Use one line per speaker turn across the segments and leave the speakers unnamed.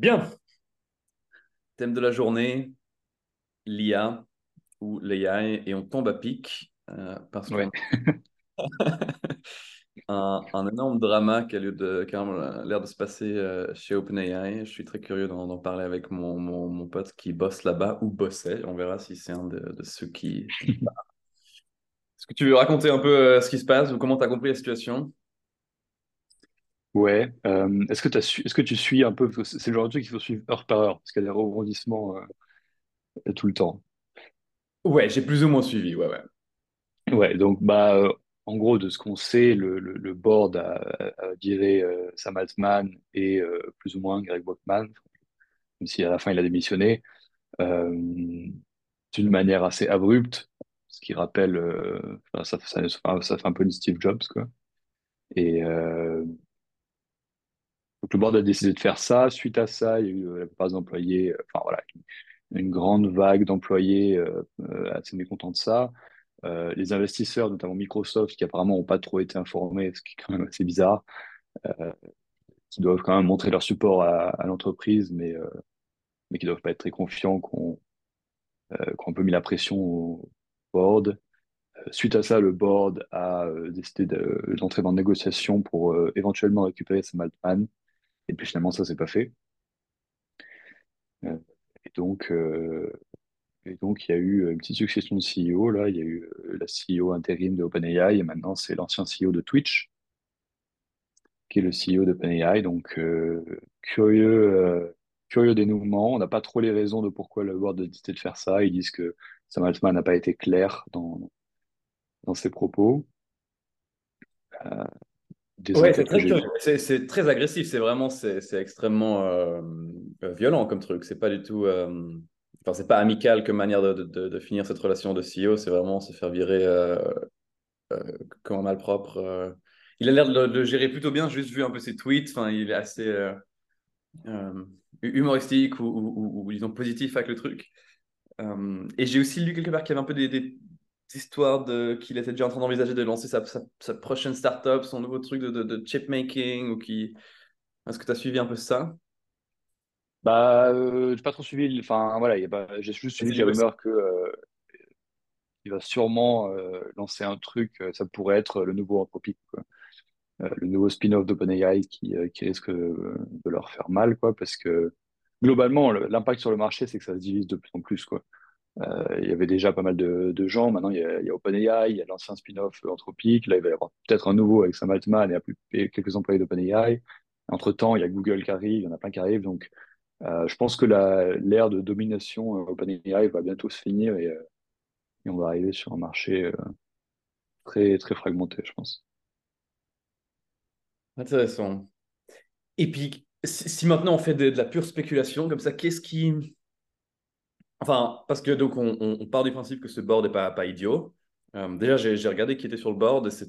Bien. Thème de la journée, l'IA ou l'AI, et on tombe à pic euh, parce que un, un, énorme drama qui a l'air de, se passer euh, chez OpenAI. Je suis très curieux d'en parler avec mon, mon, pote qui bosse là-bas ou bossait. On verra si c'est un de, ceux qui. Est-ce que tu veux raconter un peu euh, ce qui se passe ou comment tu as compris la situation?
Ouais. Euh, est-ce que, est-ce que tu suis un peu, c'est le genre de truc qu'il faut suivre heure par heure, parce qu'il y a des rebondissements tout le temps.
Ouais, j'ai plus ou moins suivi, ouais, ouais.
Ouais, donc bah, en gros, de ce qu'on sait, le, le, board a, a viré euh, Sam Altman et euh, plus ou moins Greg Brockman, même si à la fin il a démissionné, euh, d'une manière assez abrupte, ce qui rappelle, ça, ça, ça, fait un peu une Steve Jobs, quoi. Et donc le board a décidé de faire ça. Suite à ça, il y a eu la plupart des employés, enfin voilà, une, grande vague d'employés assez mécontents de ça. Euh, les investisseurs, notamment Microsoft, qui apparemment n'ont pas trop été informés, ce qui est quand même assez bizarre, euh, qui doivent quand même montrer leur support à, l'entreprise, mais, euh, mais qui ne doivent pas être très confiants, qu'on qu un peu mis la pression au board. Suite à ça, le board a décidé d'entrer dans une négociation pour éventuellement récupérer Sam Altman. Et puis finalement, ça s'est pas fait. et donc, et donc, il y a eu une petite succession de CEO. Là, il y a eu euh, la CEO intérim de OpenAI et maintenant, c'est l'ancien CEO de Twitch qui est le CEO d'OpenAI. Donc, euh, curieux, euh, curieux dénouement. On n'a pas trop les raisons de pourquoi le board a décidé de faire ça. Ils disent que Sam Altman n'a pas été clair dans, dans ses propos.
Ouais, c'est très, agressif. C'est vraiment, c'est extrêmement violent comme truc. C'est pas du tout. Enfin, c'est pas amical comme manière de, de, finir cette relation de CEO, c'est vraiment se faire virer euh, euh, comme un malpropre. Euh. Il a l'air de le gérer plutôt bien, juste vu un peu ses tweets. Enfin, il est assez humoristique ou, ou, ou, disons positif avec le truc. et j'ai aussi lu quelque part qu'il y avait un peu des, des histoires de qu'il était déjà en train d'envisager de lancer sa, sa, sa prochaine startup, son nouveau truc de, de, chip making ou qui. Est-ce que tu as suivi un peu ça?
Bah, euh, j'ai pas trop suivi. Enfin, voilà, j'ai juste suivi les rumeurs que euh, il va sûrement euh, lancer un truc. Ça pourrait être le nouveau Anthropic, quoi. le nouveau spin-off d'OpenAI qui, qui risque de leur faire mal, quoi, parce que globalement, l'impact sur le marché, c'est que ça se divise de plus en plus, quoi. Il y avait déjà pas mal de, de gens. Maintenant, il y a, OpenAI, il y a l'ancien spin-off Anthropic. Là, il va y avoir peut-être un nouveau avec Sam Altman et, quelques employés d'OpenAI. Entre-temps, il y a Google qui arrive, il y en a plein qui arrivent. Donc, euh, je pense que l'ère de domination euh, OpenAI va bientôt se finir et, euh, on va arriver sur un marché très, très fragmenté, je pense.
Intéressant. Et puis, si, maintenant on fait de, la pure spéculation comme ça, qu'est-ce qui. Enfin, parce que donc on, on, part du principe que ce board n'est pas, pas idiot. déjà, j'ai regardé qui était sur le board et.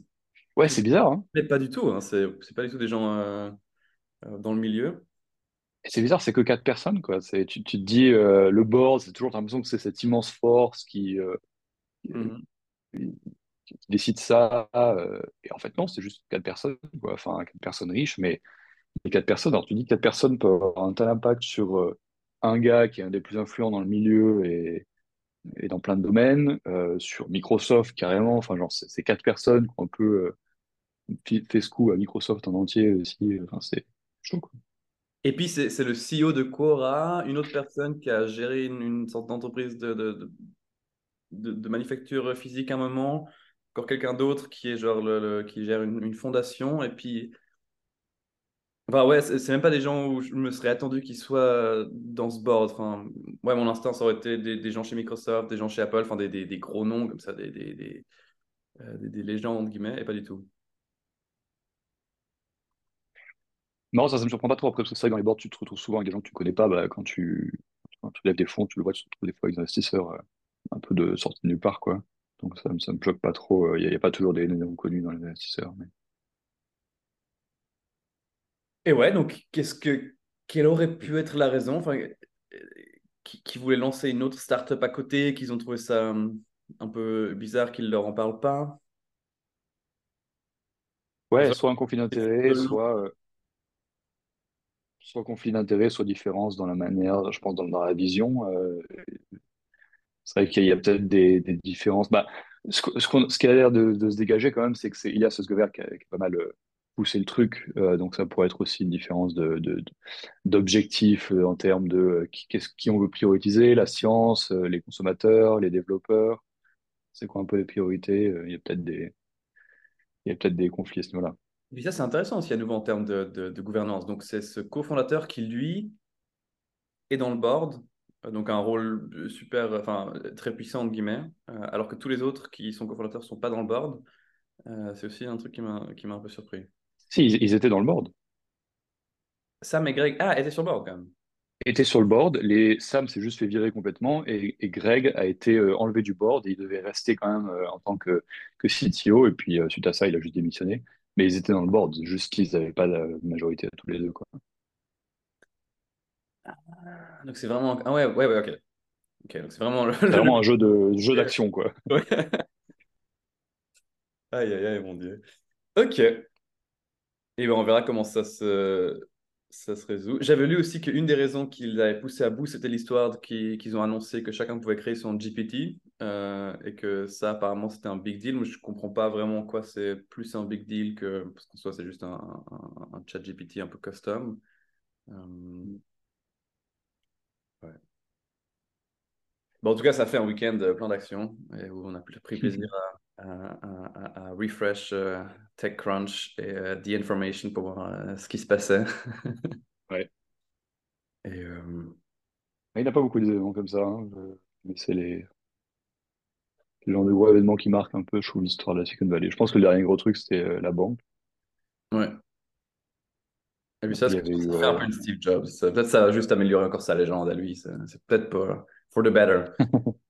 Ouais, c'est bizarre. Hein
pas du tout. Hein. C'est pas du tout des gens dans le milieu
c'est bizarre, c'est que quatre personnes, quoi. Tu, tu te dis, euh, le board, c'est toujours l'impression que c'est cette immense force qui, euh,
mmh
décide ça. Euh, et en fait, non, c'est juste quatre personnes, quoi. Enfin, quatre personnes riches, mais les quatre personnes, alors tu dis quatre personnes peuvent avoir un tel impact sur un gars qui est un des plus influents dans le milieu et, dans plein de domaines, sur Microsoft carrément, enfin, genre, c'est quatre personnes qui ont un peu fait ce coup à Microsoft en entier aussi. Enfin, c'est chaud.
Et puis, c'est le CEO de Quora, une autre personne qui a géré une, sorte d'entreprise de, de, de, manufacture physique à un moment, encore quelqu'un d'autre qui le, qui gère une, fondation. Et puis, enfin, ouais, c'est même pas des gens où je me serais attendu qu'ils soient dans ce board. Enfin, ouais, mon instinct, ça aurait été des, gens chez Microsoft, des gens chez Apple, enfin, des, gros noms comme ça, euh, des légendes, guillemets, et pas du tout.
Non, ça, ça me surprend pas trop. Après, parce que c'est vrai que dans les boards, tu te retrouves souvent avec des gens que tu connais pas. Bah, quand tu, lèves des fonds, tu le vois, tu te retrouves des fois avec des investisseurs euh, un peu de sortie de nulle part, quoi. Donc ça, ça me bloque pas trop. Il n'y a, pas toujours des noms connus dans les investisseurs.
Et ouais, donc qu'est-ce que quelle aurait pu être la raison? Enfin, qui, qui voulait lancer une autre startup à côté, qu'ils ont trouvé ça hum, un peu bizarre qu'ils leur en parlent pas?
Ouais, soit un conflit d'intérêt, soit, euh, soit conflit d'intérêts, soit différence dans la manière, je pense, dans, dans la vision. Euh, c'est vrai qu'il y a peut-être des, des différences. Bah, ce, ce, qu'on- ce qui a l'air de, de se dégager quand même, c'est que c'est Ilias Sosgover qui qui a pas mal poussé le truc. Euh, donc ça pourrait être aussi une différence de, de, de- d'objectifs euh, en termes de euh, qui, qui on veut prioriser, la science, euh, les consommateurs, les développeurs. C'est quoi un peu les priorités? Il y a peut-être des, peut-être des conflits à ce niveau-là.
Et ça, c'est intéressant aussi à nouveau en termes de, de- gouvernance. Donc, c'est ce cofondateur qui, lui, est dans le board, donc un rôle super, enfin, très puissant, entre guillemets, alors que tous les autres qui sont cofondateurs ne sont pas dans le board. C'est aussi un truc qui m'a un peu surpris.
Si, ils, ils étaient dans le board.
Sam et Greg, ah, étaient sur le board quand même.
Était sur le board, les, Sam s'est juste fait virer complètement et, et Greg a été euh, enlevé du board et il devait rester quand même euh, en tant que, que CTO et puis euh, suite à ça il a juste démissionné. Mais ils étaient dans le board, juste qu'ils n'avaient pas la majorité tous les deux. Quoi.
Donc, c'est vraiment. Ah, ouais, ouais, ouais, ok. Ok, donc c'est vraiment le-
vraiment un jeu de jeu d'action quoi.
Ouais. Aïe, aïe, aïe, mon Dieu. Ok. Et ben, on verra comment ça se, ça se résout. J'avais lu aussi qu'une des raisons qu'ils avaient poussé à bout, c'était l'histoire qu'ils qu'ils ont annoncé que chacun pouvait créer son GPT euh, et que ça, apparemment, c'était un big deal. Mais je comprends pas vraiment en quoi c'est plus un big deal que. Parce qu'en soi, c'est juste un, un, un chat GPT un peu custom. Euh, ouais. Bon, en tout cas, ça fait un week-end euh, plein d'actions et où on a pris plaisir à, refresh euh, TechCrunch et euh, The Information pour voir euh, ce qui se passait.
Ouais.
Et euh,
il n'y a pas beaucoup d'événements comme ça. hein. Mais c'est les, les genres de gros événements qui marquent un peu, je trouve, l'histoire de la Silicon Valley. Je pense que le dernier gros truc, c'était euh, la banque.
ouais. Et puis ça,
Il
ce
y
que
avait
ça
eu.
fait un
euh,
peu une Steve Jobs. Peut-être ça va juste améliorer encore sa légende à lui. C'est c'est peut-être pas for the better.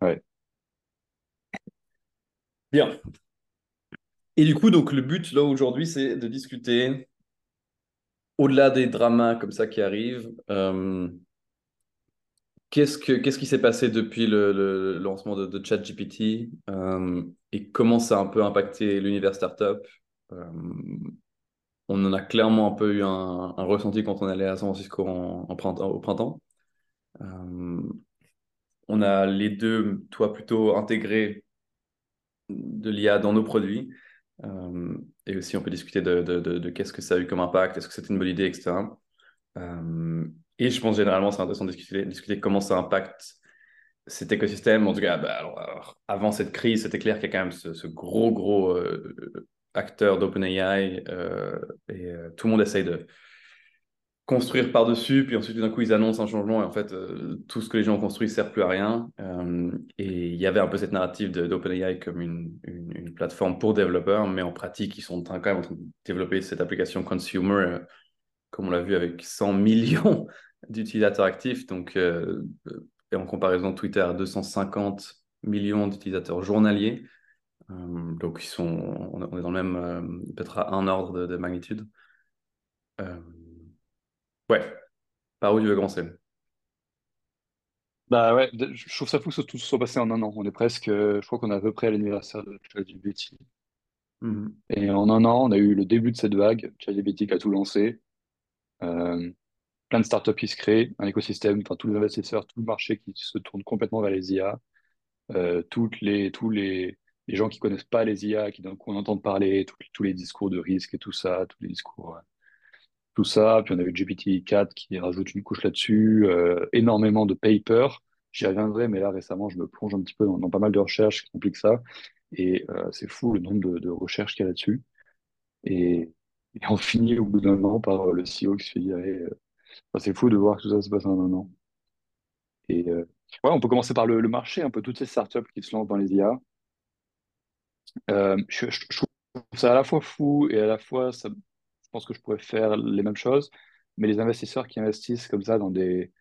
Ouais.
Bien. Et du coup, donc le but là aujourd'hui, c'est de discuter au-delà des dramas comme ça qui arrivent. euh, Qu'est-ce que, qu'est-ce qui s'est passé depuis le, lancement de, ChatGPT euh, et comment ça a un peu impacté l'univers startup? Euh, on en a clairement un peu eu un, ressenti quand on allait à San Francisco au printemps. Euh, on a les deux, toi plutôt intégré de l'IA dans nos produits. Euh, et aussi, on peut discuter de, qu'est-ce que ça a eu comme impact, est-ce que c'était une bonne idée, etc. Euh, et je pense généralement, c'est intéressant de discuter, discuter comment ça impacte cet écosystème. En tout cas, bah, avant cette crise, c'était clair qu'il y a quand même ce, gros, gros euh, acteur d'OpenAI et tout le monde essaye de construire par-dessus, puis ensuite, d'un coup, ils annoncent un changement et en fait, euh, tout ce que les gens ont construit sert plus à rien. Euh, et il y avait un peu cette narrative d'OpenAI comme une, une, plateforme pour développeurs, mais en pratique, ils sont en train, quand même en train de développer cette application consumer, euh, comme on l'a vu avec 100 millions d'utilisateurs actifs. Donc, et en comparaison, Twitter a 250 millions d'utilisateurs journaliers. Donc, ils sont, on est dans le même, peut-être à un ordre de magnitude. Ouais, par où tu veux commencer?
Bah ouais, de- je trouve ça fou que ça tout soit passé en un an. On est presque, euh, je crois qu'on est à peu près à l'anniversaire de ChatGPT.
Mhm.
Et en un an, on a eu le début de cette vague. ChatGPT qui a tout lancé. Euh, plein de startups qui se créent, un écosystème, enfin tous les investisseurs, tout le marché qui se tourne complètement vers les IA. Euh, toutes les, tous les, les gens qui connaissent pas les IA, qui d'un coup en entendent parler, tous tous les discours de risque et tout ça, tous les discours, tout ça. Puis on a eu GPT-4 qui rajoute une couche là-dessus, euh, énormément de papers. J'y reviendrai, mais là récemment, je me plonge un petit peu dans, pas mal de recherches qui compliquent ça. Et euh, c'est fou le nombre de, recherches qu'il y a là-dessus. Et, et on finit au bout d'un an par euh, le CEO qui se fait. Enfin, c'est fou de voir que tout ça se passe en un an. Et ouais, on peut commencer par le, marché, un peu toutes ces startups qui se lancent dans les IA. Je, trouve ça à la fois fou et à la fois, ça, pense que je pourrais faire les mêmes choses. Mais les investisseurs qui investissent comme ça dans des,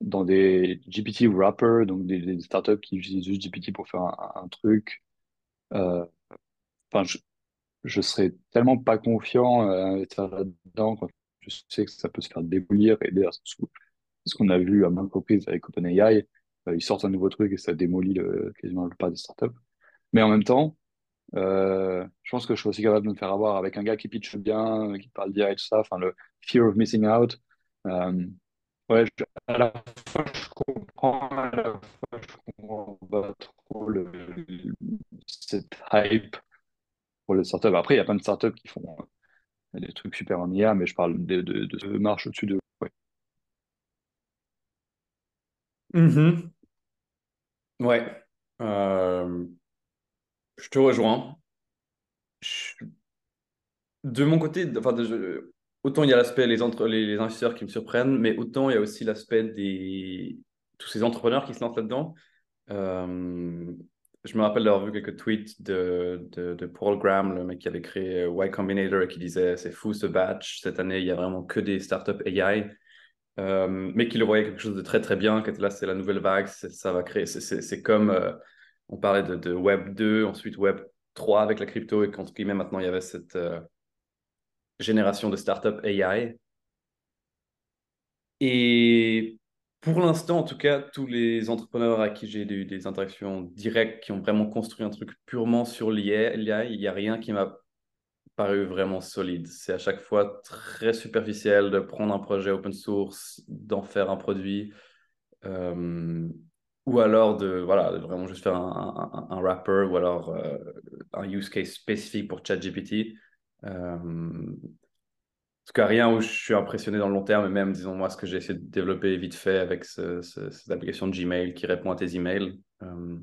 dans des GPT wrappers, donc des, startups qui utilisent juste GPT pour faire un, truc, euh, je, je serais tellement pas confiant euh, à investir là-dedans quand je sais que ça peut se faire démolir. Et d'ailleurs, ce qu'on a vu à maintes reprises avec OpenAI. Euh, ils sortent un nouveau truc et ça démolit le, quasiment la plupart des startups. Mais en même temps, Euh, je pense que je suis aussi capable de me faire avoir avec un gars qui pitch bien, qui parle direct, tout ça. Enfin, le fear of missing out. Euh, ouais, à la fois, je comprends, à la fois, je comprends pas trop cette hype pour les startups. Après, il y a plein de startups qui font euh, des trucs super en IA, mais je parle de, de, marche au-dessus de. Ouais.
Mhm. Ouais. Je te rejoins. De mon côté, enfin, autant il y a l'aspect les, entre, les, investisseurs qui me surprennent, mais autant il y a aussi l'aspect des tous ces entrepreneurs qui se lancent là-dedans. Euh, je me rappelle d'avoir vu quelques tweets de, de, Paul Graham, le mec qui avait créé Y Combinator, et qui disait c'est fou ce batch, cette année il y a vraiment que des startups AI, euh, mais qui le voyait quelque chose de très très bien, que là c'est la nouvelle vague, ça va créer, c'est- comme euh, on parlait de, Web 2, ensuite Web 3 avec la crypto, et qu'entre guillemets maintenant il y avait cette euh, génération de startups AI. Et pour l'instant, en tout cas, tous les entrepreneurs à qui j'ai eu des interactions directes, qui ont vraiment construit un truc purement sur l'IA, il n'y a rien qui m'a paru vraiment solide. C'est à chaque fois très superficiel de prendre un projet open source, d'en faire un produit, ou alors de, voilà, vraiment juste faire un, un, un wrapper, ou alors euh, un use case spécifique pour ChatGPT. Euh, en tout cas, rien où je suis impressionné dans le long terme, et même, disons, moi, ce que j'ai essayé de développer vite fait avec ce, ce, cette application de Gmail qui répond à tes emails, euh,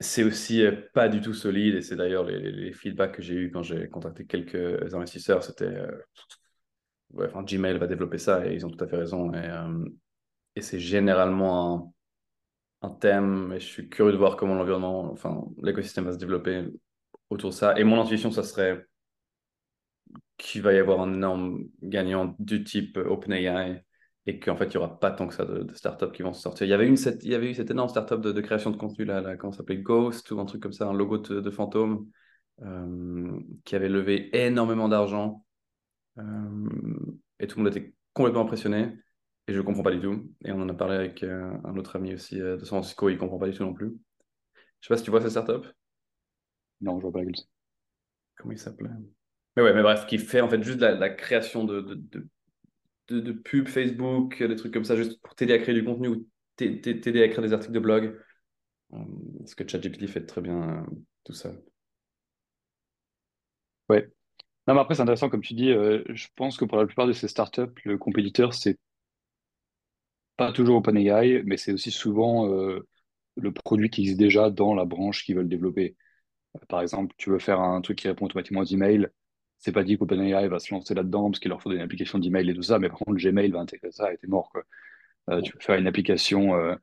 c'est aussi euh, pas du tout solide. Et c'est d'ailleurs les, les, feedbacks que j'ai eu quand j'ai contacté quelques investisseurs, c'était, Gmail va développer ça, et ils ont tout à fait raison. Et, et c'est généralement un, thème, et je suis curieux de voir comment l'environnement, enfin, l'écosystème va se développer autour de ça. Et mon intuition, ça serait qu'il va y avoir un énorme gagnant du type OpenAI et qu'en fait, il n'y aura pas tant que ça de, de, startups qui vont se sortir. Il y avait, une, cette, il y avait eu cette énorme startup de, de création de contenu, là, là comment ça s'appelait? Ghost ou un truc comme ça, un logo de, de fantôme, euh, qui avait levé énormément d'argent. Euh, et tout le monde était complètement impressionné. Et je ne comprends pas du tout. Et on en a parlé avec euh, un autre ami aussi euh, de San Francisco, il ne comprend pas du tout non plus. Je ne sais pas si tu vois cette startup.
Non, je vois pas.
Comment il s'appelait? Mais ouais, mais bref, qui fait en fait juste la, la création de, de, de, de, de pubs Facebook, des trucs comme ça, juste pour t'aider à créer du contenu ou t'aider à écrire des articles de blog. Euh, ce que ChatGPT fait très bien euh, tout ça.
Ouais. Non, mais après, c'est intéressant, comme tu dis, euh, je pense que pour la plupart de ces startups, le compétiteur, c'est pas toujours OpenAI, mais c'est aussi souvent euh, le produit qui existe déjà dans la branche qu'ils veulent développer. Par exemple, tu veux faire un truc qui répond automatiquement aux emails, c'est pas dit qu'OpenAI va se lancer là-dedans parce qu'il leur faut une application d'email et tout ça, mais par contre, Gmail va intégrer ça et t'es mort. Euh, tu veux faire une application euh,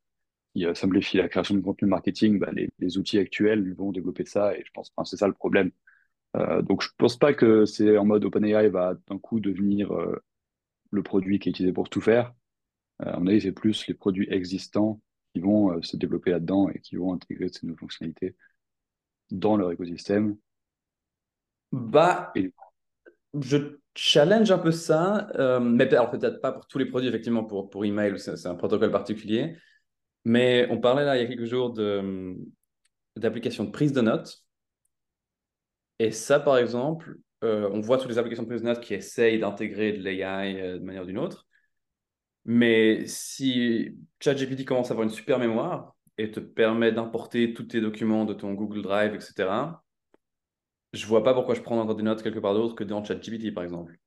qui euh, simplifie la création de contenu marketing, bah, les, outils actuels vont développer ça et je pense que c'est ça le problème. Euh, donc, je pense pas que c'est en mode OpenAI va d'un coup devenir euh, le produit qui est utilisé pour tout faire. Euh, à mon avis, c'est plus les produits existants qui vont euh, se développer là-dedans et qui vont intégrer ces nouvelles fonctionnalités dans leur écosystème.
Bah, je challenge un peu ça, euh, mais peut-être pas pour tous les produits, effectivement, pour, pour email, c'est un protocole particulier. Mais on parlait là il y a quelques jours d'applications de, prise de notes. Et ça, par exemple, on voit toutes les applications de prise de notes qui essayent d'intégrer de l'AI de manière ou d'une autre. Mais si ChatGPT commence à avoir une super mémoire et te permet d'importer tous tes documents de ton Google Drive, etc., je vois pas pourquoi je prends des notes quelque part d'autre que dans ChatGPT, par exemple.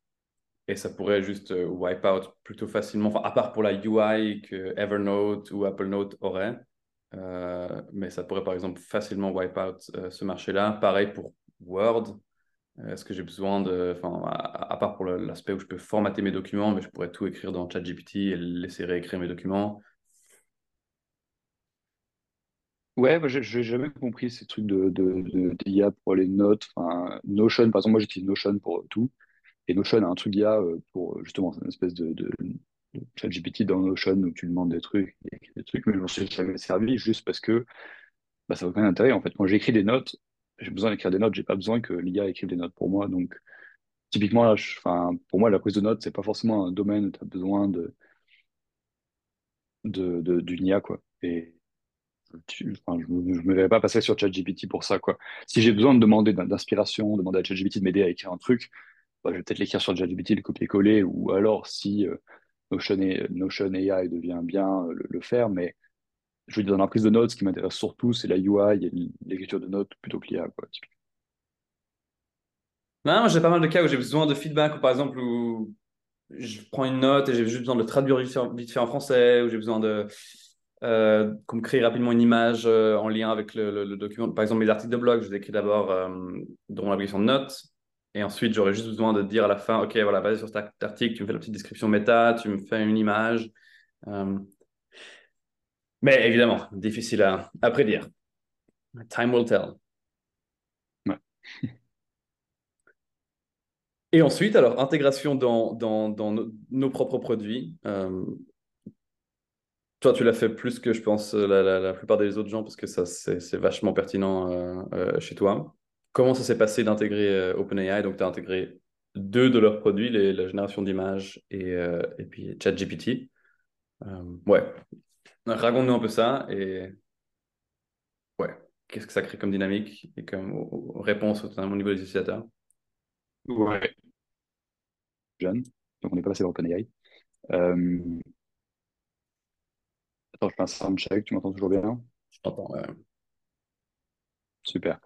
Et ça pourrait juste euh, wipe out plutôt facilement, enfin, à part pour la UI que Evernote ou Apple Note aurait. Euh, mais ça pourrait par exemple facilement wipe out euh, ce marché-là. Pareil pour Word. Est-ce que j'ai besoin de. Enfin, à, part pour l'aspect où je peux formater mes documents, mais je pourrais tout écrire dans ChatGPT et laisser réécrire mes documents?
Ouais, moi, j'ai jamais compris ces trucs de, de, d'IA pour les notes. Notion, par exemple, moi j'utilise Notion pour tout. Et Notion a un truc d'IA pour justement, une espèce de ChatGPT dans Notion où tu demandes des trucs, des trucs, mais je m'en suis jamais servi juste parce que bah, ça n'a aucun intérêt. En fait, quand j'écris des notes, j'ai besoin d'écrire des notes, j'ai pas besoin que l'IA écrive des notes pour moi. Donc, typiquement, pour moi, la prise de notes, c'est pas forcément un domaine où tu as besoin de, d'une IA, quoi. Et je ne me verrais pas passer sur ChatGPT pour ça, quoi. Si j'ai besoin de demander d'inspiration, demander à ChatGPT de m'aider à écrire un truc, bah, je vais peut-être l'écrire sur ChatGPT, le copier-coller, ou alors si euh, Notion, Notion, AI devient bien, euh, le, faire, mais je veux dire, dans la prise de notes, ce qui m'intéresse surtout, c'est la UI et l'écriture de notes plutôt que l'IA,
j'ai pas mal de cas où j'ai besoin de feedback, par exemple, où je prends une note et j'ai juste besoin de traduire vite fait en français, ou j'ai besoin de euh, qu'on me crée rapidement une image euh, en lien avec le, document. Par exemple, mes articles de blog, je les écris d'abord euh, dans l'application de notes. Et ensuite, j'aurais juste besoin de dire à la fin, OK, voilà, basé sur cet article, tu me fais la petite description méta, tu me fais une image. Mais évidemment, difficile à, prédire. Time will tell. Et ensuite, alors, intégration dans, dans, nos, propres produits. Toi, tu l'as fait plus que je pense la, la, plupart des autres gens parce que ça, c'est vachement pertinent euh, euh, chez toi. Comment ça s'est passé d'intégrer euh, OpenAI? Donc, tu as intégré deux de leurs produits, les, la génération d'images et, et puis ChatGPT. ouais, raconte-nous un peu ça et ouais, qu'est-ce que ça crée comme dynamique et comme réponse au niveau des utilisateurs?
Ouais. Jeanne, donc on n'est pas passé par OpenAI. Attends, je fais un sound check, tu m'entends toujours bien?
Je t'entends.
Super.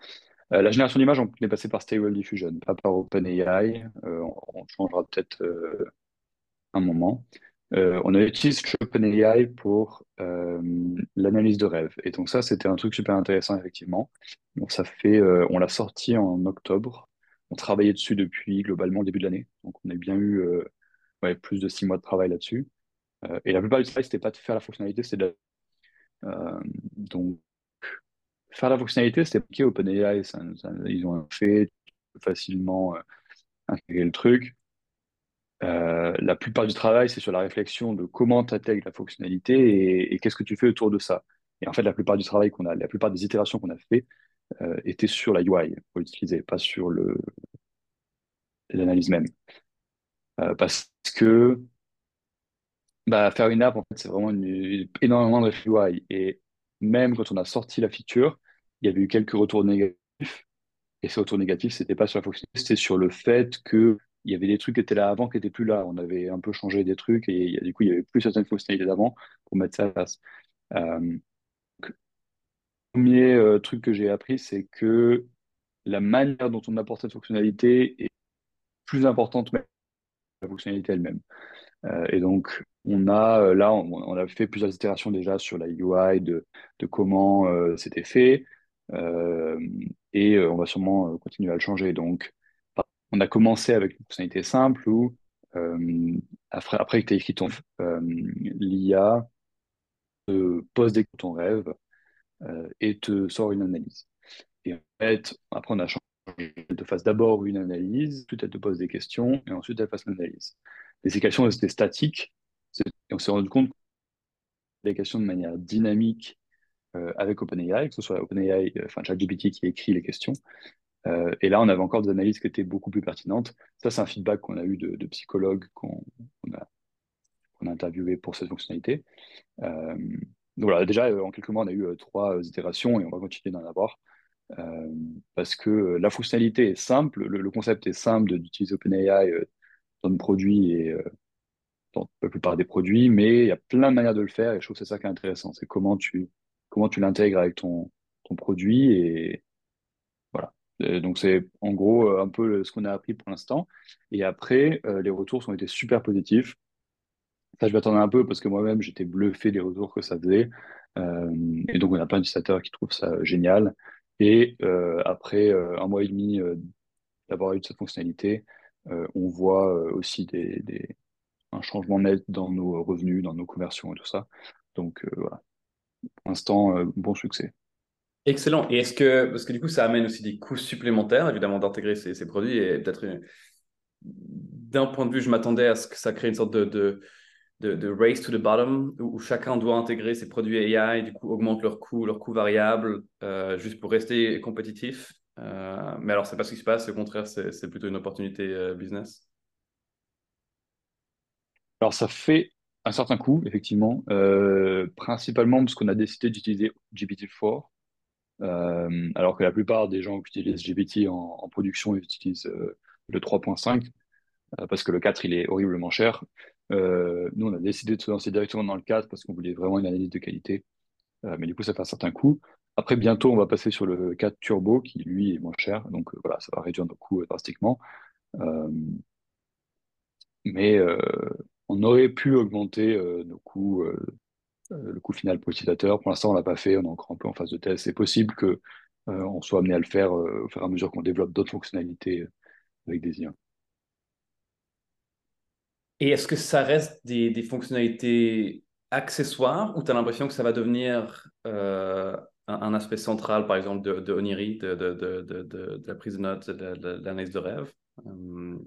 Euh, la génération d'images, on est passé par Stable Diffusion, pas par OpenAI. Euh, on, changera peut-être euh, un moment. On a utilisé OpenAI pour l'analyse de rêve. Et donc ça, c'était un truc super intéressant, effectivement. Donc ça fait, on l'a sorti en octobre. On travaillait dessus depuis globalement le début de l'année. Donc on a bien eu plus de six mois de travail là-dessus. Euh, et la plupart du travail, c'était pas de faire la fonctionnalité, c'était de... Euh, donc, faire la fonctionnalité, c'était OK, OpenAI, ils ont fait facilement euh, intégrer le truc. La plupart du travail, c'est sur la réflexion de comment tu intègres la fonctionnalité et, qu'est-ce que tu fais autour de ça. Et en fait, la plupart du travail qu'on a, la plupart des itérations qu'on a fait étaient sur la UI pour l'utiliser, pas sur l'analyse même. parce que bah, faire une app, en fait, c'est vraiment énormément de UI. Et même quand on a sorti la feature, il y avait eu quelques retours négatifs. Et ces retours négatifs, c'était pas sur la fonctionnalité, c'était sur le fait que il y avait des trucs qui étaient là avant qui n'étaient plus là. On avait un peu changé des trucs et du coup, il y avait plus certaines fonctionnalités d'avant pour mettre ça à place. Euh, le premier euh, truc que j'ai appris, c'est que la manière dont on apporte cette fonctionnalité est plus importante que la fonctionnalité elle-même. Euh, et donc, on a euh, là, on, a fait plusieurs itérations déjà sur la UI de, de comment c'était fait, et on va sûrement continuer à le changer. Donc, on a commencé avec une fonctionnalité simple où après, après que tu as écrit ton l'IA te pose des ton rêve et te sort une analyse. Et en fait, après, on a changé. Elle te fasse d'abord une analyse, puis elle te pose des questions, et ensuite elle fasse l'analyse les questions étaient statiques. On s'est rendu compte les questions de manière dynamique euh, avec OpenAI, que ce soit OpenAI, euh, enfin ChatGPT qui écrit les questions. Euh, et là, on avait encore des analyses qui étaient beaucoup plus pertinentes. Ça, c'est un feedback qu'on a eu de, psychologues qu'on a, a interviewé pour cette fonctionnalité. donc voilà, déjà, en quelques mois, on a eu trois itérations et on va continuer d'en avoir. parce que la fonctionnalité est simple, le, concept est simple d'utiliser OpenAI dans le produit et euh, dans la plupart des produits, mais il y a plein de manières de le faire et je trouve que c'est ça qui est intéressant, c'est comment tu, comment tu l'intègres avec ton, ton produit et. Donc c'est en gros euh, un peu ce qu'on a appris pour l'instant. Et après, euh, les retours ont été super positifs. Ça, je m'attendais un peu parce que moi-même, j'étais bluffé des retours que ça faisait. et donc, on a plein d'utilisateurs qui trouvent ça génial. Et après un mois et demi d'avoir eu cette fonctionnalité, euh, on voit euh, aussi des, un changement net dans nos revenus, dans nos conversions et tout ça. Donc euh, voilà, pour l'instant, bon succès.
Excellent. Et est-ce que, parce que du coup, ça amène aussi des coûts supplémentaires, évidemment, d'intégrer ces, produits et peut-être d'un point de vue, je m'attendais à ce que ça crée une sorte de, de, race to the bottom où, chacun doit intégrer ses produits AI et du coup augmente leur coût, leur coût variable juste pour rester compétitif. Euh, mais alors, c'est pas ce qui se passe, au contraire, c'est plutôt une opportunité euh, business.
Alors, ça fait. un certain coût, effectivement, euh, principalement parce qu'on a décidé d'utiliser GPT-4, euh, alors que la plupart des gens qui utilisent GPT en, production utilisent euh, le 3.5, euh, parce que le 4, il est horriblement cher. Nous, on a décidé de se lancer directement dans le 4 parce qu'on voulait vraiment une analyse de qualité. Mais du coup, ça fait un certain coût. Après, bientôt, on va passer sur le 4 Turbo, qui lui est moins cher. Donc voilà, ça va réduire nos coûts drastiquement. mais on aurait pu augmenter nos coûts, le coût final pour l'utilisateur. Pour l'instant, on l'a pas fait. On est encore un peu en phase de test. C'est possible que on soit amené à le faire au fur et à mesure qu'on développe d'autres fonctionnalités avec des IA.
Et est-ce que ça reste des, fonctionnalités accessoires ou tu as l'impression que ça va devenir euh, un, aspect central, par exemple, de, Oniri, de, la prise de notes, de, l'analyse de rêve? Euh,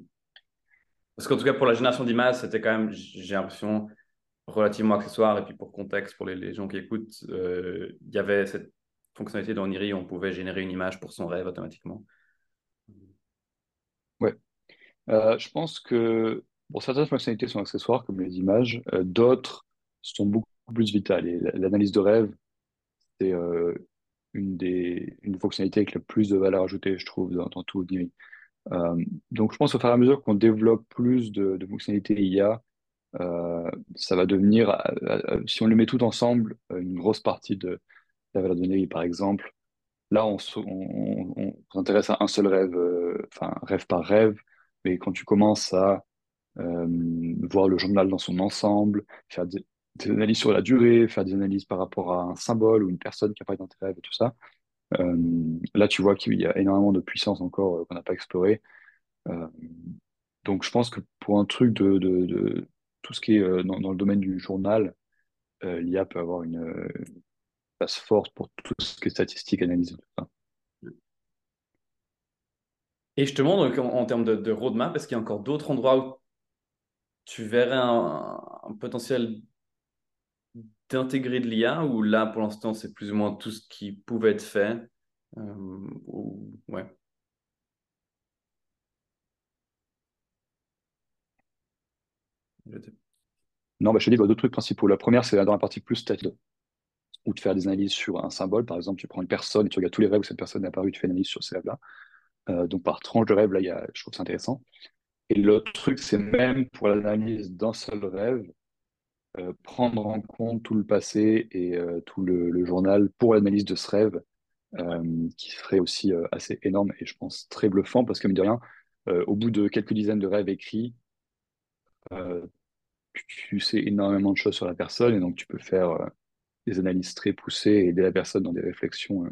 Parce qu'en tout cas, pour la génération d'images, c'était quand même, j'ai l'impression, relativement accessoire. Et puis pour contexte, pour les, gens qui écoutent, euh, il y avait cette fonctionnalité dans Oniri où on pouvait générer une image pour son rêve automatiquement.
Ouais. je pense que certaines fonctionnalités sont accessoires, comme les images. Euh, d'autres sont beaucoup plus vitales. Et l'analyse de rêve, c'est euh, une des une fonctionnalité avec la plus de valeur ajoutée, je trouve, dans, tout le euh, donc, je pense au fur et à mesure qu'on développe plus de, de fonctionnalités IA, euh, ça va devenir, si on les met tout ensemble, une grosse partie de la valeur de Par exemple, là, on, s'intéresse à un seul rêve, enfin, rêve par rêve, mais quand tu commences à euh, voir le journal dans son ensemble, faire des, analyses sur la durée, faire des analyses par rapport à un symbole ou une personne qui a parlé dans tes rêves et tout ça. Euh, là, tu vois qu'il y a énormément de puissance encore euh, qu'on n'a pas exploré. donc, je pense que pour un truc de, de, de tout ce qui est dans, dans, le domaine du journal, l'IA peut avoir une, place forte pour tout ce qui est statistique, analyse et tout ça.
Et justement, donc, en, en termes de, de roadmap, est-ce qu'il y a encore d'autres endroits où tu verrais un, potentiel d'intégrer de l'IA ou là, pour l'instant, c'est plus ou moins tout ce qui pouvait être fait euh, ou... ouais.
Non, bah, je te dis bah, deux trucs principaux. La première, c'est dans la partie plus tête, ou de faire des analyses sur un symbole. Par exemple, tu prends une personne et tu regardes tous les rêves où cette personne est apparue, tu fais une analyse sur ces rêves-là. Euh, donc, par tranche de rêve, là, y a, je trouve c'est intéressant. Et l'autre truc, c'est même pour l'analyse d'un seul rêve, euh, prendre en compte tout le passé et euh, tout le, journal pour l'analyse de ce rêve, qui serait aussi assez énorme et je pense très bluffant parce que, mine de rien, au bout de quelques dizaines de rêves écrits, tu, sais énormément de choses sur la personne et donc tu peux faire des analyses très poussées et aider la personne dans des réflexions.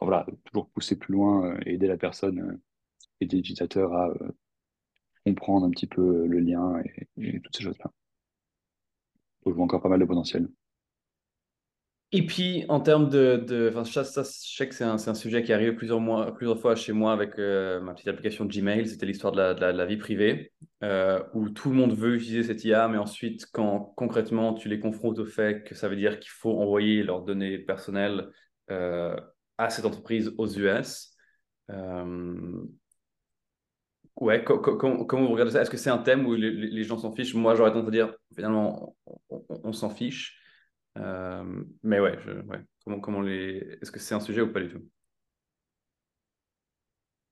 voilà, toujours pousser plus loin et aider la personne et l'utilisateur à comprendre un petit peu le lien et, toutes ces choses-là. Je vois encore pas mal de potentiel.
Et puis, en termes de. de je sais que c'est un, sujet qui est arrivé plusieurs, plusieurs fois chez moi avec euh, ma petite application Gmail. C'était l'histoire de, la, vie privée, euh, où tout le monde veut utiliser cette IA, mais ensuite, quand concrètement tu les confrontes au fait que ça veut dire qu'il faut envoyer leurs données personnelles euh, à cette entreprise aux US, Ouais, comment vous regardez ça? Est-ce que c'est un thème où les, gens s'en fichent? Moi, j'aurais tendance à dire, finalement, on, s'en fiche. Euh, mais ouais, Comment, comment les... est-ce que c'est un sujet ou pas du tout?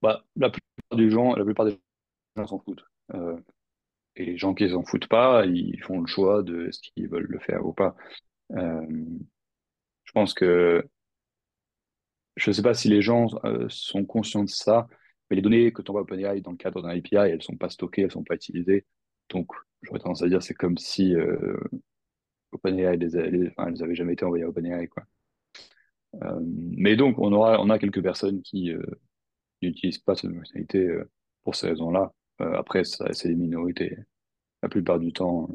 Bah, La plupart des gens, la plupart des gens s'en foutent. Euh, et les gens qui s'en foutent pas, ils font le choix de ce qu'ils veulent le faire ou pas. Euh, je pense que je ne sais pas si les gens sont conscients de ça, mais les données que tu envoies à OpenAI dans le cadre d'un API, elles ne sont pas stockées, elles ne sont pas utilisées. Donc, j'aurais tendance à dire c'est comme si euh, OpenAI elles n'avaient jamais été envoyées à OpenAI. Quoi. Euh, mais donc, on, aura, on a quelques personnes qui euh, n'utilisent pas cette fonctionnalité euh, pour ces raisons-là. Après, c'est des minorités. La plupart du temps,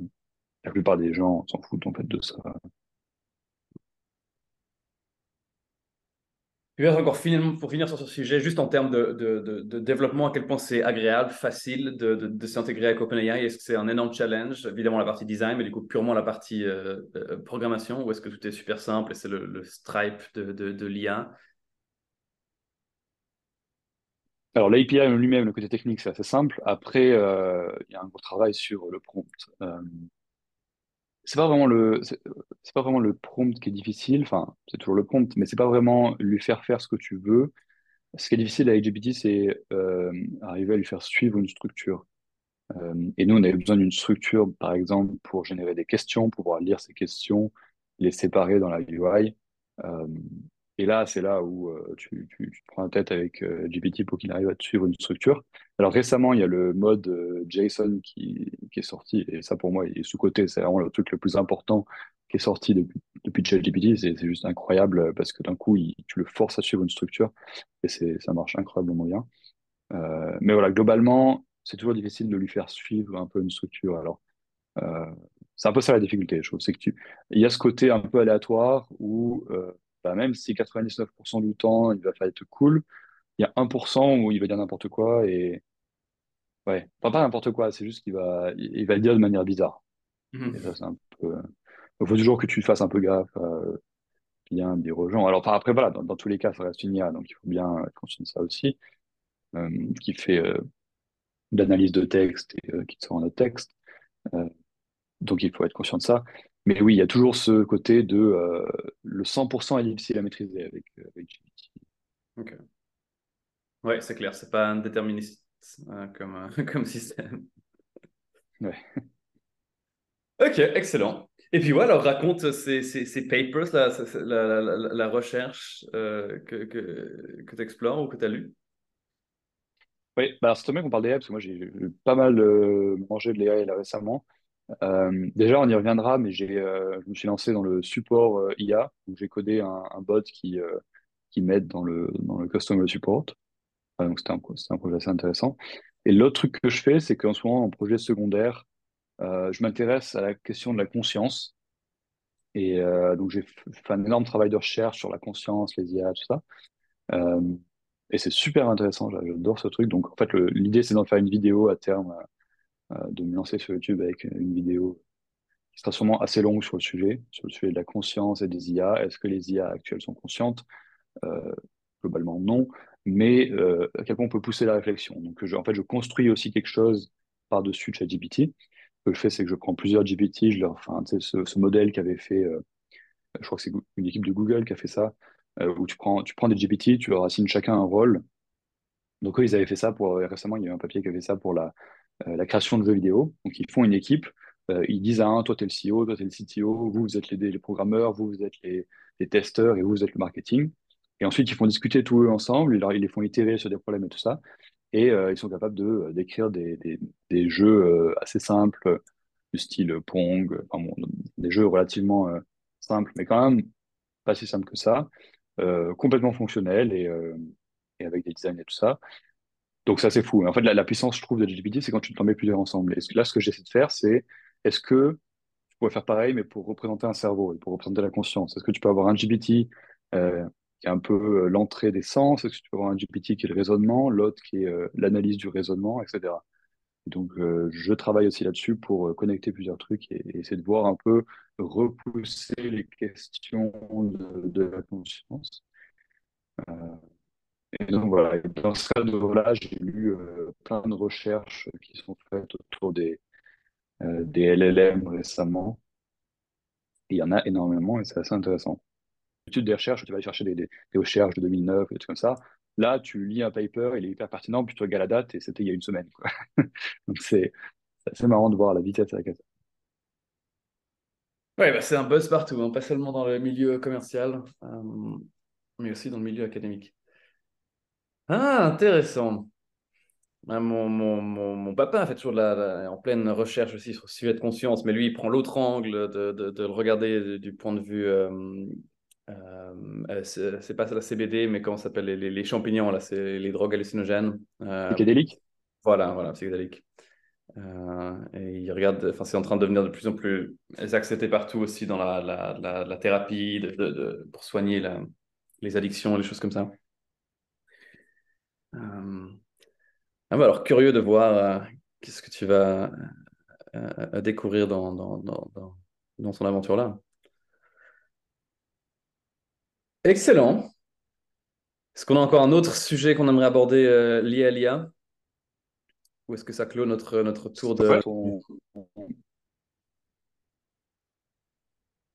la plupart des gens s'en foutent en fait de ça.
Encore finalement, pour finir sur ce sujet, juste en termes de, de, développement, à quel point c'est agréable, facile de, s'intégrer avec OpenAI Est-ce que c'est un énorme challenge? Évidemment la partie design, mais du coup purement la partie euh, euh, programmation Ou est-ce que tout est super simple et c'est le, Stripe de, l'IA
alors l'API lui-même, le côté technique, c'est assez simple. Après, euh, il y a un gros travail sur le prompt. C'est pas vraiment le, c'est pas vraiment le prompt qui est difficile. Enfin, c'est toujours le prompt, mais c'est pas vraiment lui faire faire ce que tu veux. Ce qui est difficile avec GPT, c'est euh, arriver à lui faire suivre une structure. Euh, et nous, on avait besoin d'une structure, par exemple, pour générer des questions, pouvoir lire ces questions, les séparer dans la UI. Euh, et là, c'est là où euh, tu, tu, prends la tête avec euh, GPT pour qu'il arrive à te suivre une structure. Alors récemment, il y a le mode euh, JSON qui, qui est sorti, et ça pour moi, il est sous-coté. C'est vraiment le truc le plus important qui est sorti depuis, depuis ChatGPT. C'est juste incroyable parce que d'un coup, tu le forces à suivre une structure et ça marche incroyablement bien. Mais voilà, globalement, c'est toujours difficile de lui faire suivre un peu une structure. Alors, c'est un peu ça la difficulté, je trouve. C'est que tu, il y a ce côté un peu aléatoire où, bah, même si 99% du temps, il va faire être cool, il y a 1% où il va dire n'importe quoi et, ouais, enfin, pas n'importe quoi, c'est juste qu'il va, il va le dire de manière bizarre. Et ça, c'est un peu, il faut toujours que tu fasses un peu gaffe à bien dire aux gens. Alors, enfin, après, voilà, dans, dans tous les cas, ça reste une IA, donc il faut bien être conscient de ça aussi, euh, qui fait, euh, de l'analyse de texte et euh, qui te sort en autre texte. Euh, donc il faut être conscient de ça. Mais oui, il y a toujours ce côté de euh, le 100% est difficile à maîtriser avec, euh, avec GPT.
Ok. Ouais, c'est clair, c'est pas un déterministe euh, comme, euh, comme système.
Ouais.
Ok, excellent. Et puis voilà, raconte ces, ces, ces papers, là, la, la, la- la recherche euh, que, que, que tu explores ou que tu as lu.
Oui, bah, c'est bien qu'on parle d'AI, parce que moi j'ai pas mal mangé de l'AI récemment. Euh, déjà, on y reviendra, mais j'ai, euh, je me suis lancé dans le support euh, IA, où j'ai codé un, bot qui, qui m'aide dans le, dans le customer support. Donc c'était un, c'était un projet assez intéressant. Et l'autre truc que je fais, c'est qu'en ce moment, en projet secondaire, je m'intéresse à la question de la conscience. Et donc, j'ai fait un énorme travail de recherche sur la conscience, les IA, tout ça. Et c'est super intéressant, j'a- j'adore ce truc. Donc, en fait, l'idée, c'est d'en faire une vidéo à terme, de me lancer sur YouTube avec une vidéo qui sera sûrement assez longue sur le sujet, sur le sujet de la conscience et des IA. Est-ce que les IA actuelles sont conscientes? Euh, globalement, non. Mais euh, à quel point on peut pousser la réflexion? Donc, en fait, je construis aussi quelque chose par-dessus ChatGPT. Ce que je fais, c'est que je prends plusieurs GPT, je leur, enfin, ce, ce modèle qu'avait fait euh, je crois que c'est une équipe de Google qui a fait ça, euh, où tu prends, tu prends des GPT, tu leur assignes chacun un rôle. Donc eux, ils avaient fait ça pour, récemment, il y a eu un papier qui avait fait ça pour la, euh, la création de jeux vidéo. Donc ils font une équipe, euh, ils disent à un, toi t'es le CEO, toi t'es le CTO, vous, vous êtes les, les programmeurs, vous, vous êtes les, les testeurs et vous, vous êtes le marketing. Et ensuite, ils font discuter tous eux ensemble, ils, les font itérer sur des problèmes et tout ça. Et euh, ils sont capables de, euh, d'écrire des, des, des jeux euh, assez simples, du style Pong, enfin bon, des jeux relativement euh, simples, mais quand même pas si simple que ça, euh, complètement fonctionnel et, euh, et avec des designs et tout ça. Donc ça c'est fou. En fait, la, puissance, je trouve, de GPT, c'est quand tu t'en mets plusieurs ensemble. Et là, ce que j'essaie de faire, c'est est-ce que tu pourrais faire pareil, mais pour représenter un cerveau et pour représenter la conscience? Est-ce que tu peux avoir un GPT euh, qui est un peu euh, l'entrée des sens? Est-ce que tu peux avoir un GPT qui est le raisonnement, l'autre qui est euh, l'analyse du raisonnement, etc. Donc, je travaille aussi là-dessus pour connecter plusieurs trucs et, essayer de voir un peu repousser les questions de la conscience. Et donc voilà, dans ce cadre-là, j'ai lu euh, plein de recherches qui sont faites autour des, euh, des LLM récemment. Il y en a énormément et c'est assez intéressant. L'étude des recherches, tu vas aller chercher des, des, des recherches de 2009, des trucs comme ça. Là, tu lis un paper, il est hyper pertinent, puis tu regardes la date et c'était il y a une semaine. Donc c'est assez marrant de voir la vitesse avec laquelle
Ouais, bah, c'est un buzz partout, hein, pas seulement dans le milieu commercial, euh, mais aussi dans le milieu académique. Ah, intéressant. Ah, Mon, mon, mon, mon papa fait toujours de la, la- en pleine recherche aussi sur le sujet de conscience, mais lui, il prend l'autre angle de, de, de le regarder du, du point de vue. euh, euh, euh, c'est c'est pas la CBD, mais comment ça s'appelle les, les, les champignons, là, c'est les drogues hallucinogènes. Euh,
psychédélique.
voilà, voilà, psychédéliques. Euh, et il regarde, enfin, c'est en train de devenir de plus en plus accepté partout aussi dans la, la, la, la thérapie de, de- de- pour soigner la- les addictions, les choses comme ça. Euh, ah bah alors, curieux de voir euh, qu'est-ce que tu vas euh, découvrir dans, dans, dans, dans, dans son aventure-là. Excellent. Est-ce qu'on a encore un autre sujet qu'on aimerait aborder euh, lié à l'IA? Ou est-ce que ça clôt notre, notre tour de...
Ouais, on-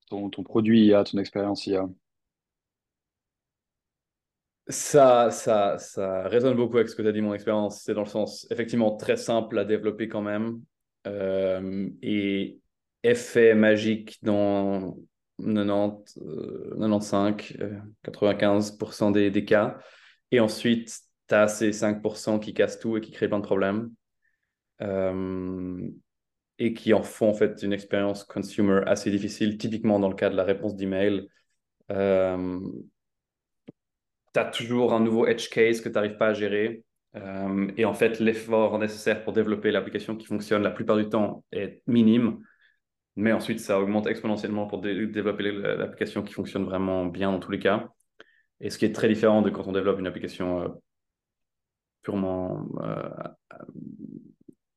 ton, ton produit IA, ton expérience IA
Ça, ça, ça résonne beaucoup avec ce que tu as dit, mon expérience. C'est dans le sens, effectivement, très simple à développer quand même. Euh, et effet magique dans 90, 95, 95% des, des, cas. Et ensuite, tu as ces 5% qui cassent tout et qui créent plein de problèmes. Euh, et qui en font en fait une expérience consumer assez difficile, typiquement dans le cas de la réponse d'email. Euh, tu as toujours un nouveau edge case que tu n'arrives pas à gérer. Euh, et en fait, l'effort nécessaire pour développer l'application qui fonctionne la plupart du temps est minime. Mais ensuite, ça augmente exponentiellement pour développer l'application qui fonctionne vraiment bien dans tous les cas. Et ce qui est très différent de quand on développe une application euh, purement euh,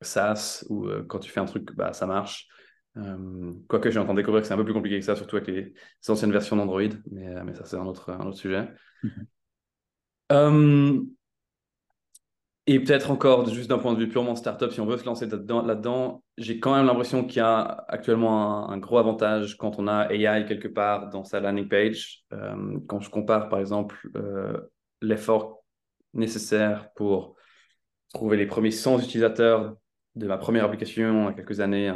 SaaS ou quand tu fais un truc, bah, ça marche. Quoique j'ai entendu découvrir que c'est un peu plus compliqué que ça, surtout avec les, anciennes versions d'Android, mais, mais ça c'est un autre, un autre sujet. Euh, et peut-être encore, juste d'un point de vue purement startup, si on veut se lancer là-dedans, j'ai quand même l'impression qu'il y a actuellement un, gros avantage quand on a AI quelque part dans sa landing page. Euh, quand je compare, par exemple, euh, l'effort nécessaire pour trouver les premiers 100 utilisateurs de ma première application il y a quelques années,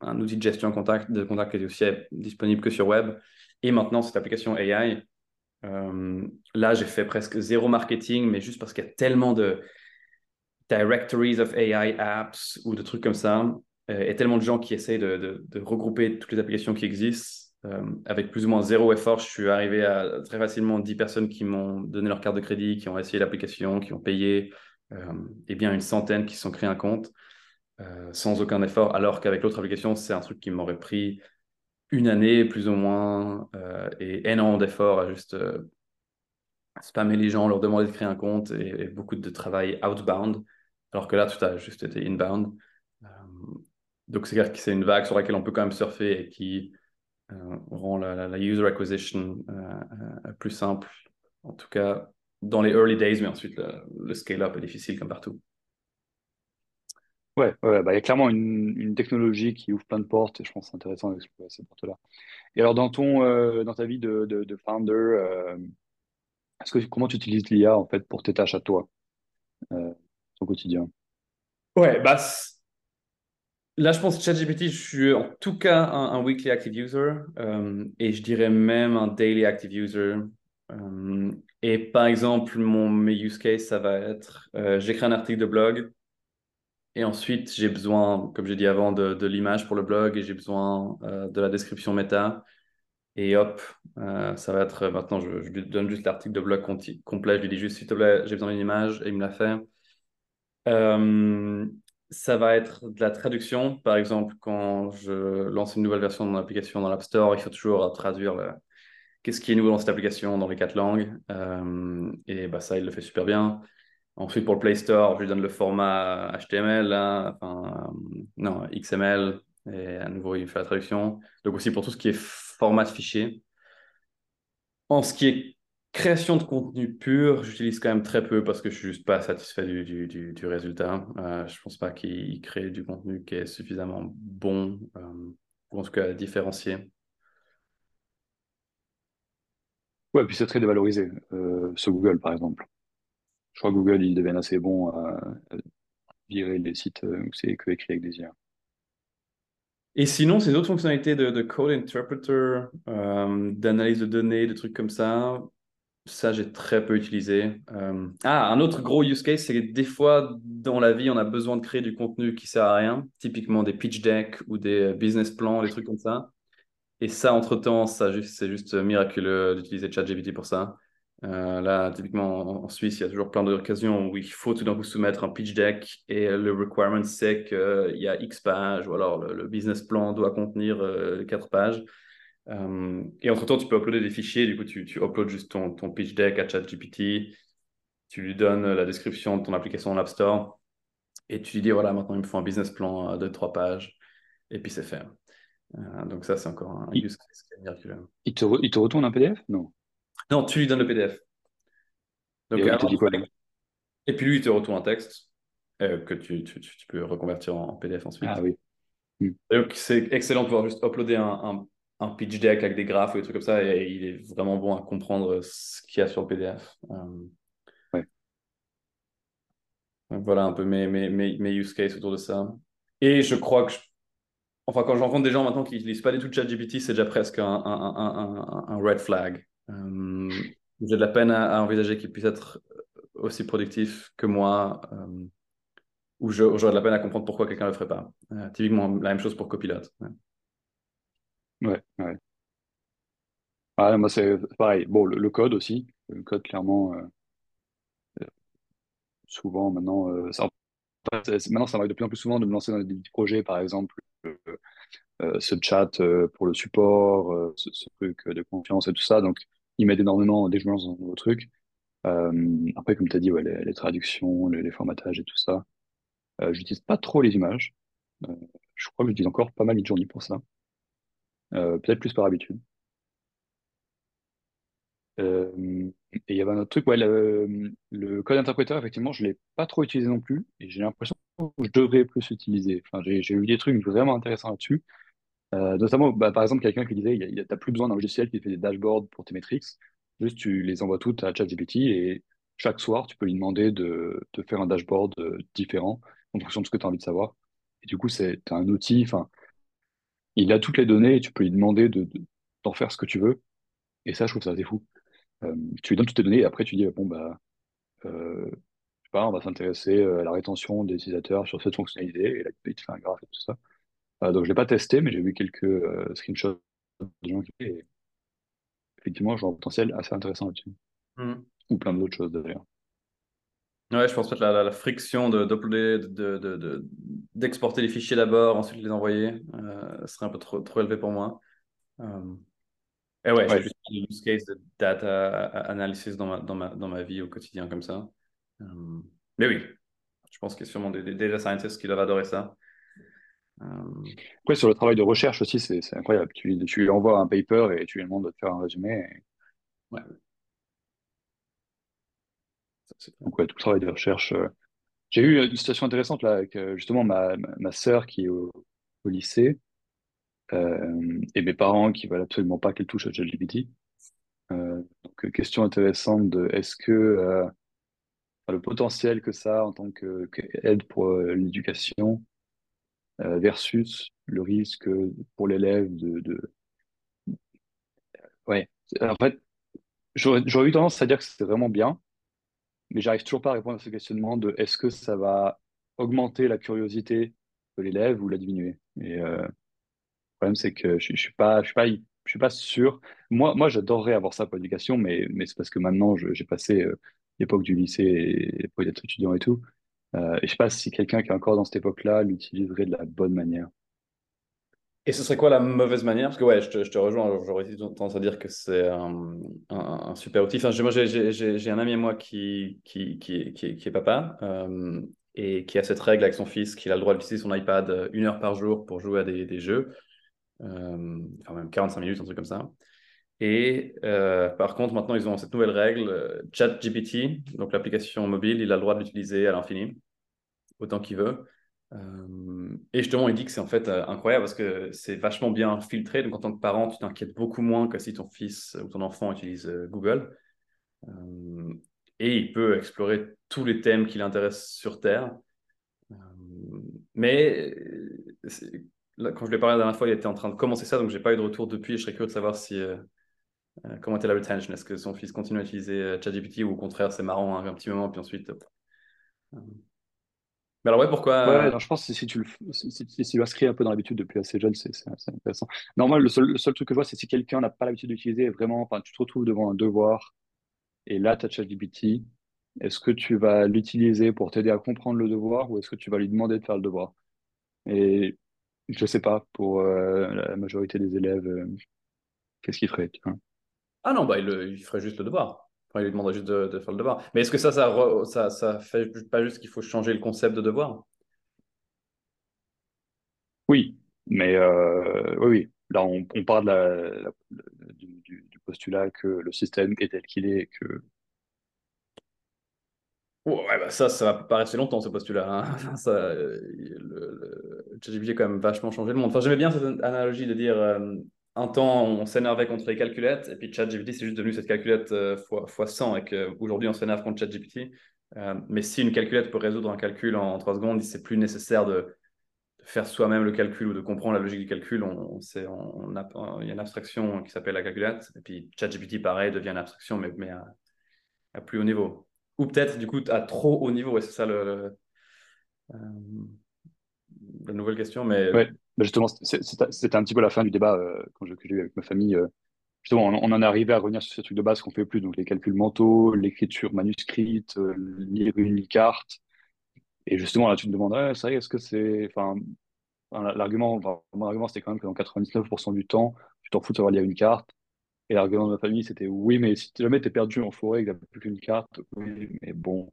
un, outil de gestion contact, de contact qui était aussi disponible que sur web, et maintenant cette application AI, euh, là, j'ai fait presque zéro marketing, mais juste parce qu'il y a tellement de directories of AI apps ou de trucs comme ça, euh, et tellement de gens qui essayent de, regrouper toutes les applications qui existent. Euh, avec plus ou moins zéro effort, je suis arrivé à très facilement 10 personnes qui m'ont donné leur carte de crédit, qui ont essayé l'application, qui ont payé, et bien une centaine qui se sont créés un compte sans aucun effort, alors qu'avec l'autre application, c'est un truc qui m'aurait pris une année plus ou moins euh, et énormément d'efforts à juste euh, spammer les gens, leur demander de créer un compte et, beaucoup de travail outbound, alors que là, tout a juste été inbound. Euh, donc, c'est une vague sur laquelle on peut quand même surfer et qui rend la, user acquisition plus simple, en tout cas dans les early days, mais ensuite le scale-up est difficile comme partout.
Ouais, ouais, bah, il y a clairement une, une technologie qui ouvre plein de portes et je pense que c'est intéressant d'explorer ces portes-là. Et alors, dans ton, euh, dans ta vie de, de, de founder, euh, est-ce que, comment tu utilises l'IA en fait pour tes tâches à toi, euh, ton quotidien?
Ouais, bah, là, je pense que ChatGPT, je suis en tout cas un, weekly active user euh, et je dirais même un daily active user. Et par exemple, mon mes use case, ça va être, j'écris un article de blog et ensuite, j'ai besoin, comme j'ai dit avant, de, l'image pour le blog et j'ai besoin euh, de la description méta. Et hop, euh, ça va être maintenant, je, lui donne juste l'article de blog complet. Je lui dis juste, s'il te plaît, j'ai besoin d'une image et il me la fait. Euh, ça va être de la traduction. Par exemple, quand je lance une nouvelle version de mon application dans l'App Store, il faut toujours traduire qu'est-ce qui est nouveau dans cette application dans les quatre langues. et bah, ça, il le fait super bien. Ensuite, pour le Play Store, je lui donne le format HTML, enfin, euh, non, XML, et à nouveau, il fait la traduction. Donc aussi pour tout ce qui est format de fichier. En ce qui est création de contenu pur, j'utilise quand même très peu parce que je suis juste pas satisfait du, du, du, résultat. Euh, je pense pas qu'il crée du contenu qui est suffisamment bon, euh, ou en tout cas différencié.
Ouais, puis c'est très dévalorisé, euh, sur Google par exemple je crois que Google, ils deviennent assez bons à, virer les sites euh, où c'est que écrit avec des IA.
Et sinon, ces autres fonctionnalités de, code interpreter, euh, d'analyse de données, de trucs comme ça, ça, j'ai très peu utilisé. Euh, ah, un autre gros use case, c'est que des fois, dans la vie, on a besoin de créer du contenu qui sert à rien, typiquement des pitch decks ou des business plans, des trucs comme ça. Et ça, entre-temps, ça, c'est juste miraculeux d'utiliser ChatGPT pour ça. Euh, là, typiquement en, Suisse, il y a toujours plein d'occasions où il faut tout d'un coup soumettre un pitch deck et le requirement c'est qu'il y a X pages ou alors le, business plan doit contenir 4 euh, pages. Euh, et entre-temps, tu peux uploader des fichiers. Du coup, tu, tu uploads juste ton, ton, pitch deck à ChatGPT. Tu lui donnes la description de ton application dans l'App Store. Et tu lui dis, voilà, maintenant, il me faut un business plan de 3 pages. Et puis, c'est fait. donc ça, c'est encore un use case
te, il te retourne un PDF Non.
Non, tu lui donnes le PDF.
Donc, et, dit quoi,
et puis lui, il te retourne un texte euh, que tu, tu, peux reconvertir en, PDF ensuite.
Ah oui.
Hmm. Donc c'est excellent de pouvoir juste uploader un, un pitch deck avec des graphes ou des trucs comme ça, et, il est vraiment bon à comprendre ce qu'il y a sur le PDF.
Ouais.
Voilà un peu mes, mes, mes, mes, use cases autour de ça. Et je crois que, enfin, quand je rencontre des gens maintenant qui n'utilisent pas du tout ChatGPT, c'est déjà presque un, un red flag. J'ai de la peine à, envisager qu'ils puissent être aussi productifs que moi, euh, ou j'aurais de la peine à comprendre pourquoi quelqu'un ne le ferait pas. Euh, typiquement, la même chose pour Copilot.
Ouais, ouais. Ah, moi, c'est pareil. Bon, le, code aussi. Le code, clairement, euh, souvent, maintenant, ça, maintenant, ça m'arrive de plus en plus souvent de me lancer dans des projets, par exemple, ce chat pour le support, ce, truc de confiance et tout ça. Donc, il m'aide énormément lance dans un nouveau truc. après, comme tu as dit, les, traductions, les, formatages et tout ça. Euh, j'utilise pas trop les images. je crois que j'utilise encore pas mal Midjourney pour ça. Euh, peut-être plus par habitude. Euh, et il y avait un autre truc, le, code interpréteur, effectivement, je ne l'ai pas trop utilisé non plus, et j'ai l'impression que je devrais plus l'utiliser. J'ai eu des trucs vraiment intéressants là-dessus. Notamment, bah, par exemple, quelqu'un qui disait, tu n'as plus besoin d'un logiciel qui fait des dashboards pour tes métriques, juste tu les envoies toutes à ChatGPT et chaque soir, tu peux lui demander de, faire un dashboard différent en fonction de ce que tu as envie de savoir. Et du coup, c'est un outil, enfin, il a toutes les données et tu peux lui demander de, d'en faire ce que tu veux. Et ça, je trouve ça assez fou. Euh, tu lui donnes toutes tes données et après tu dis, bon, bah, euh, je sais pas, on va s'intéresser euh, à la rétention des utilisateurs sur cette fonctionnalité. Et là, il te fait un graphe et tout ça. Donc, je l'ai pas testé, mais j'ai vu quelques screenshots de gens qui et effectivement, vois un potentiel assez intéressant là-dessus. Mmh. Ou plein d'autres choses d'ailleurs.
Ouais, je pense que la, la, friction d'exporter de, de, de, les fichiers d'abord, ensuite les envoyer, euh, serait un peu trop, trop élevé pour moi. Euh, et ouais, j'ai juste des use case de data analysis dans ma, dans, ma, dans ma vie au quotidien comme ça. Euh, mais oui, je pense qu'il y a sûrement des, data scientists qui doivent adorer ça.
Après, sur le travail de recherche aussi, c'est incroyable. Tu, tu, lui envoies un paper et tu lui demandes de te faire un résumé.
Ouais.
Donc, ouais, tout le travail de recherche. Euh. J'ai eu une situation intéressante là avec euh, justement ma, ma, sœur qui est au, lycée euh, et mes parents qui veulent absolument pas qu'elle touche à ChatGPT. donc, question intéressante de est-ce que le potentiel que ça a en tant qu'aide pour l'éducation versus le risque pour l'élève de, de, Ouais, en fait, j'aurais eu tendance à dire que c'était vraiment bien, mais j'arrive toujours pas à répondre à ce questionnement de est-ce que ça va augmenter la curiosité de l'élève ou la diminuer. Et euh, le problème, c'est que je, je suis pas, je suis suis pas sûr. Moi, moi, j'adorerais avoir ça pour l'éducation, mais, mais c'est parce que maintenant, j'ai passé euh, l'époque du lycée et l'époque d'être étudiant et tout. Euh, et je sais pas si quelqu'un qui est encore dans cette époque-là l'utiliserait de la bonne manière.
Et ce serait quoi la mauvaise manière? Parce que ouais, je te, rejoins, j'aurais tendance à dire que c'est un, un, super outil. Enfin, j'ai un ami à moi qui, est papa euh, et qui a cette règle avec son fils qu'il a le droit d'utiliser son iPad une heure par jour pour jouer à des, des jeux, euh, enfin même 45 minutes, un truc comme ça. Et euh, par contre, maintenant, ils ont cette nouvelle règle, ChatGPT, donc l'application mobile, il a le droit de l'utiliser à l'infini, autant qu'il veut. Euh, et justement, il dit que c'est en fait euh, incroyable parce que c'est vachement bien filtré. Donc, en tant que parent, tu t'inquiètes beaucoup moins que si ton fils ou ton enfant utilise euh, Google. et il peut explorer tous les thèmes qui l'intéressent sur Terre. mais quand je lui ai parlé la dernière fois, il était en train de commencer ça, donc j'ai pas eu de retour depuis. Je serais curieux de savoir si comment était la retention? Est-ce que son fils continue à utiliser ChatGPT ou au contraire, c'est marrant hein, un petit moment, puis ensuite. Mais alors, ouais, pourquoi
Ouais, je pense que si tu le, si, si, tu l'inscris un peu dans l'habitude depuis assez jeune, c'est intéressant. Normalement, le seul, le seul truc que je vois, c'est si quelqu'un n'a pas l'habitude d'utiliser vraiment, enfin, tu te retrouves devant un devoir et là, tu as ChatGPT, est-ce que tu vas l'utiliser pour t'aider à comprendre le devoir ou est-ce que tu vas lui demander de faire le devoir? Et je sais pas, pour euh, la majorité des élèves, euh, qu'est-ce qu'il ferait
Ah non, bah, il, il ferait juste le devoir il lui demanderait juste de, faire le devoir. Mais est-ce que ça, ça, ça, ça fait pas juste qu'il faut changer le concept de devoir?
Oui, mais euh, oui, oui. Là, on, on part de la, du, postulat que le système est tel qu'il est que.
Ouais, bah ça, ça va pas rester longtemps ce postulat. Hein. Ça, le, le, a quand même vachement changé le monde. Enfin, j'aimais bien cette analogie de dire euh, un temps, on s'énervait contre les calculettes, et puis ChatGPT, c'est juste devenu cette calculette euh, fois, fois 100, et qu'aujourd'hui, on s'énerve contre ChatGPT. Euh, mais si une calculette peut résoudre un calcul en, 3 secondes, c'est plus nécessaire de, faire soi-même le calcul ou de comprendre la logique du calcul. On, on, il y a une abstraction qui s'appelle la calculette, et puis ChatGPT, pareil, devient une abstraction, mais, mais à, plus haut niveau. Ou peut-être, du coup, à trop haut niveau, et c'est ça le, euh, la nouvelle question. Mais...
bah, justement, c'était un petit peu la fin du débat euh, quand j'ai eu avec ma famille. Euh, justement, on, en est arrivé à revenir sur ces trucs de base qu'on fait plus, donc les calculs mentaux, l'écriture manuscrite, lire une carte. Et justement, là, tu te demandes, c'est vrai, est-ce que c'est. Enfin, l'argument, mon argument, c'était quand même que dans 99% du temps, tu t'en fous de savoir lire une carte. Et l'argument de ma famille, c'était oui, mais si jamais tu es perdu en forêt et que tu plus qu'une carte, oui, mais bon.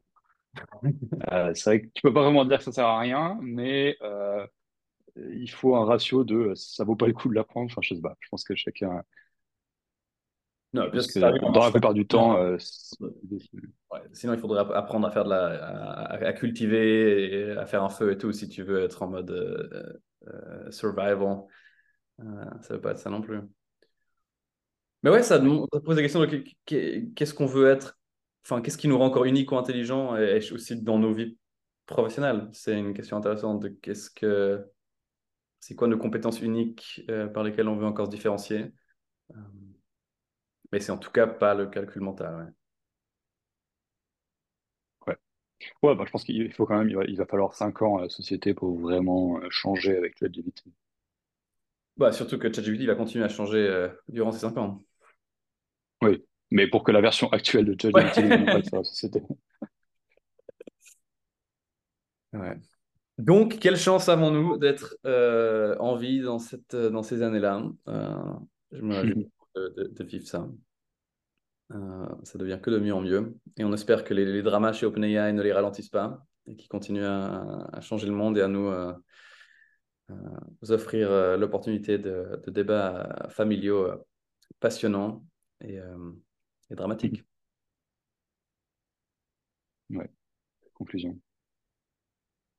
Euh, c'est vrai que tu peux pas vraiment dire que ça sert à rien, mais euh, il faut un ratio de ça vaut pas le coup de l'apprendre. Enfin, je sais pas. Je pense que chacun.
Non,
parce que dans la plupart du temps, euh,
sinon il faudrait apprendre à faire de la, à, cultiver et à faire un feu et tout si tu veux être en mode survival. ça veut pas être ça non plus. Mais ouais, ça, ça pose la question de qu'est-ce qu'on veut être? Enfin, qu'est-ce qui nous rend encore unique ou intelligent et, aussi dans nos vies professionnelles? C'est une question intéressante de qu'est-ce que c'est quoi nos compétences uniques euh, par lesquelles on veut encore se différencier? Euh, mais c'est en tout cas pas le calcul mental.
Ouais. Ouais, bah, je pense qu'il faut quand même, il va, falloir 5 ans à la société pour vraiment euh, changer avec ChatGPT.
Bah, surtout que ChatGPT va continuer à changer durant ces 5 ans.
Oui, mais pour que la version actuelle de ChatGPT ne pas sur la société.
Ouais. Donc, quelle chance avons-nous d'être euh, en vie dans, cette, dans ces années-là euh, Je me réjouis de, de, vivre ça. Euh, ça devient que de mieux en mieux. Et on espère que les, dramas chez OpenAI ne les ralentissent pas et qu'ils continuent à, à, changer le monde et à nous offrir l'opportunité de, de, débats familiaux passionnants et, et dramatique.
Ouais, conclusion.